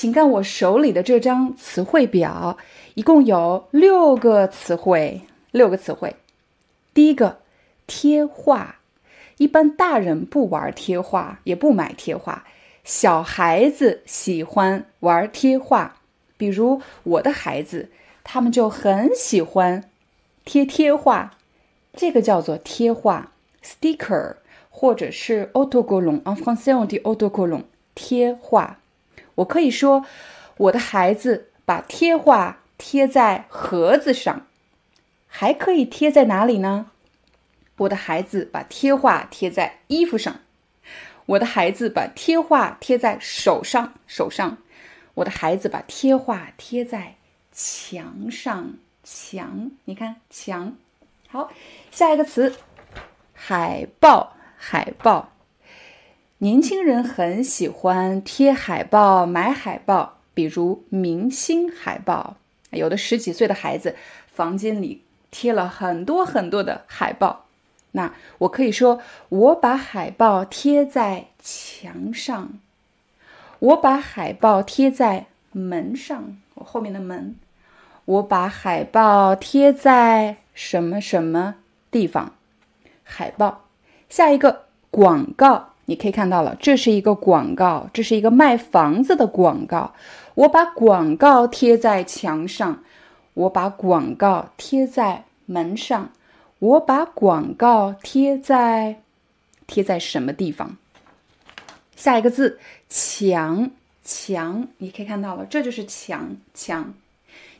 请看我手里的这张词汇表，一共有六个词汇。六个词汇。第一个，贴画。一般大人不玩贴画，也不买贴画，小孩子喜欢玩贴画。比如我的孩子，他们就很喜欢贴贴画。这个叫做贴画 （sticker） 或者是 autocolon。En français on dit autocolon 贴画。我可以说，我的孩子把贴画贴在盒子上，还可以贴在哪里呢？我的孩子把贴画贴在衣服上，我的孩子把贴画贴在手上，手上，我的孩子把贴画贴在墙上，墙，你看墙。好，下一个词，海报，海报。年轻人很喜欢贴海报、买海报，比如明星海报。有的十几岁的孩子房间里贴了很多很多的海报。那我可以说，我把海报贴在墙上，我把海报贴在门上，我后面的门，我把海报贴在什么什么地方？海报。下一个广告。你可以看到了，这是一个广告，这是一个卖房子的广告。我把广告贴在墙上，我把广告贴在门上，我把广告贴在贴在什么地方？下一个字，墙墙，你可以看到了，这就是墙墙。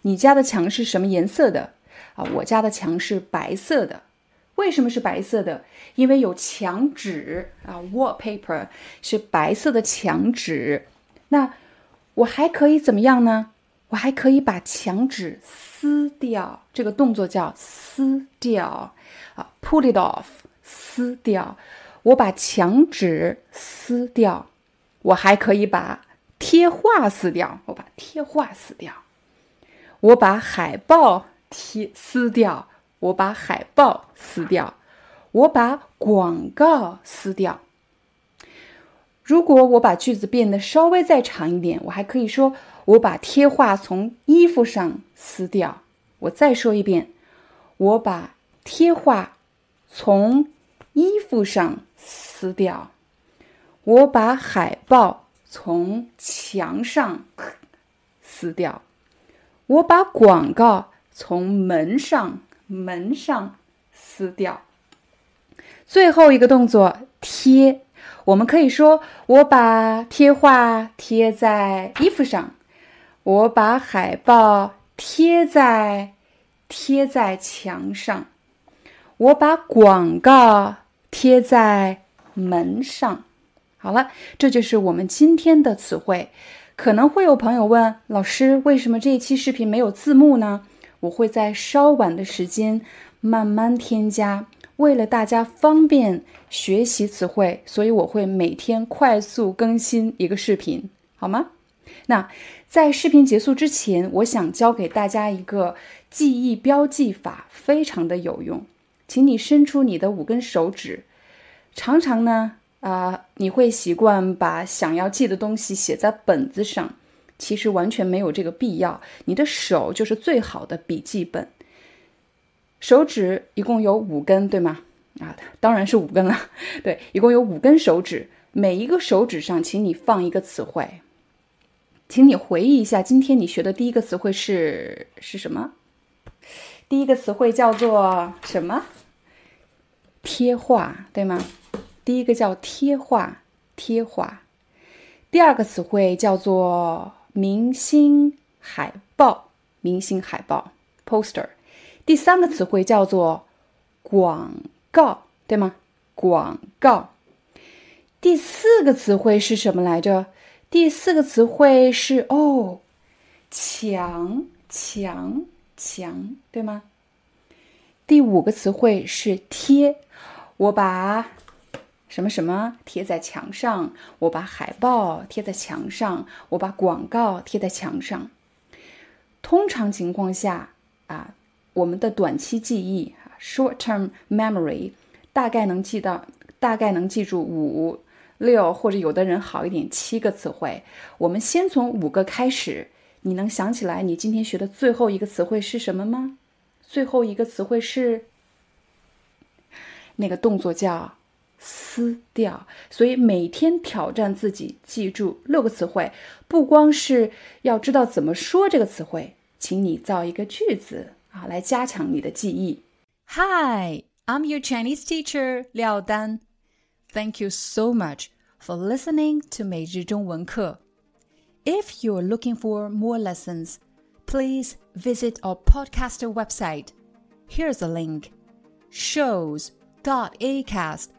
你家的墙是什么颜色的啊？我家的墙是白色的。为什么是白色的？因为有墙纸啊，wallpaper 是白色的墙纸。那我还可以怎么样呢？我还可以把墙纸撕掉，这个动作叫撕掉啊，pull it off，撕掉。我把墙纸撕掉，我还可以把贴画撕掉，我把贴画撕掉。我把海报贴撕掉。我把海报撕掉，我把广告撕掉。如果我把句子变得稍微再长一点，我还可以说：我把贴画从衣服上撕掉。我再说一遍：我把贴画从衣服上撕掉。我把海报从墙上撕掉。我把广告从门上。门上撕掉。最后一个动作贴，我们可以说：我把贴画贴在衣服上，我把海报贴在贴在墙上，我把广告贴在门上。好了，这就是我们今天的词汇。可能会有朋友问老师：为什么这一期视频没有字幕呢？我会在稍晚的时间慢慢添加，为了大家方便学习词汇，所以我会每天快速更新一个视频，好吗？那在视频结束之前，我想教给大家一个记忆标记法，非常的有用。请你伸出你的五根手指，常常呢，啊，你会习惯把想要记的东西写在本子上。其实完全没有这个必要，你的手就是最好的笔记本。手指一共有五根，对吗？啊，当然是五根了。对，一共有五根手指，每一个手指上，请你放一个词汇。请你回忆一下，今天你学的第一个词汇是是什么？第一个词汇叫做什么？贴画，对吗？第一个叫贴画，贴画。第二个词汇叫做。明星海报，明星海报，poster。第三个词汇叫做广告，对吗？广告。第四个词汇是什么来着？第四个词汇是哦，墙墙墙，对吗？第五个词汇是贴，我把什么什么贴在墙上，我把海报贴在墙上，我把广告贴在墙上。通常情况下啊，我们的短期记忆 （short-term memory） 大概能记到，大概能记住五。六或者有的人好一点，七个词汇。我们先从五个开始。你能想起来你今天学的最后一个词汇是什么吗？最后一个词汇是那个动作叫撕掉。所以每天挑战自己，记住六个词汇。不光是要知道怎么说这个词汇，请你造一个句子啊，来加强你的记忆。Hi, I'm your Chinese teacher 廖丹。Thank you so much for listening to 每日中文课. If you're looking for more lessons, please visit our podcaster website. Here's a link shows.acast.com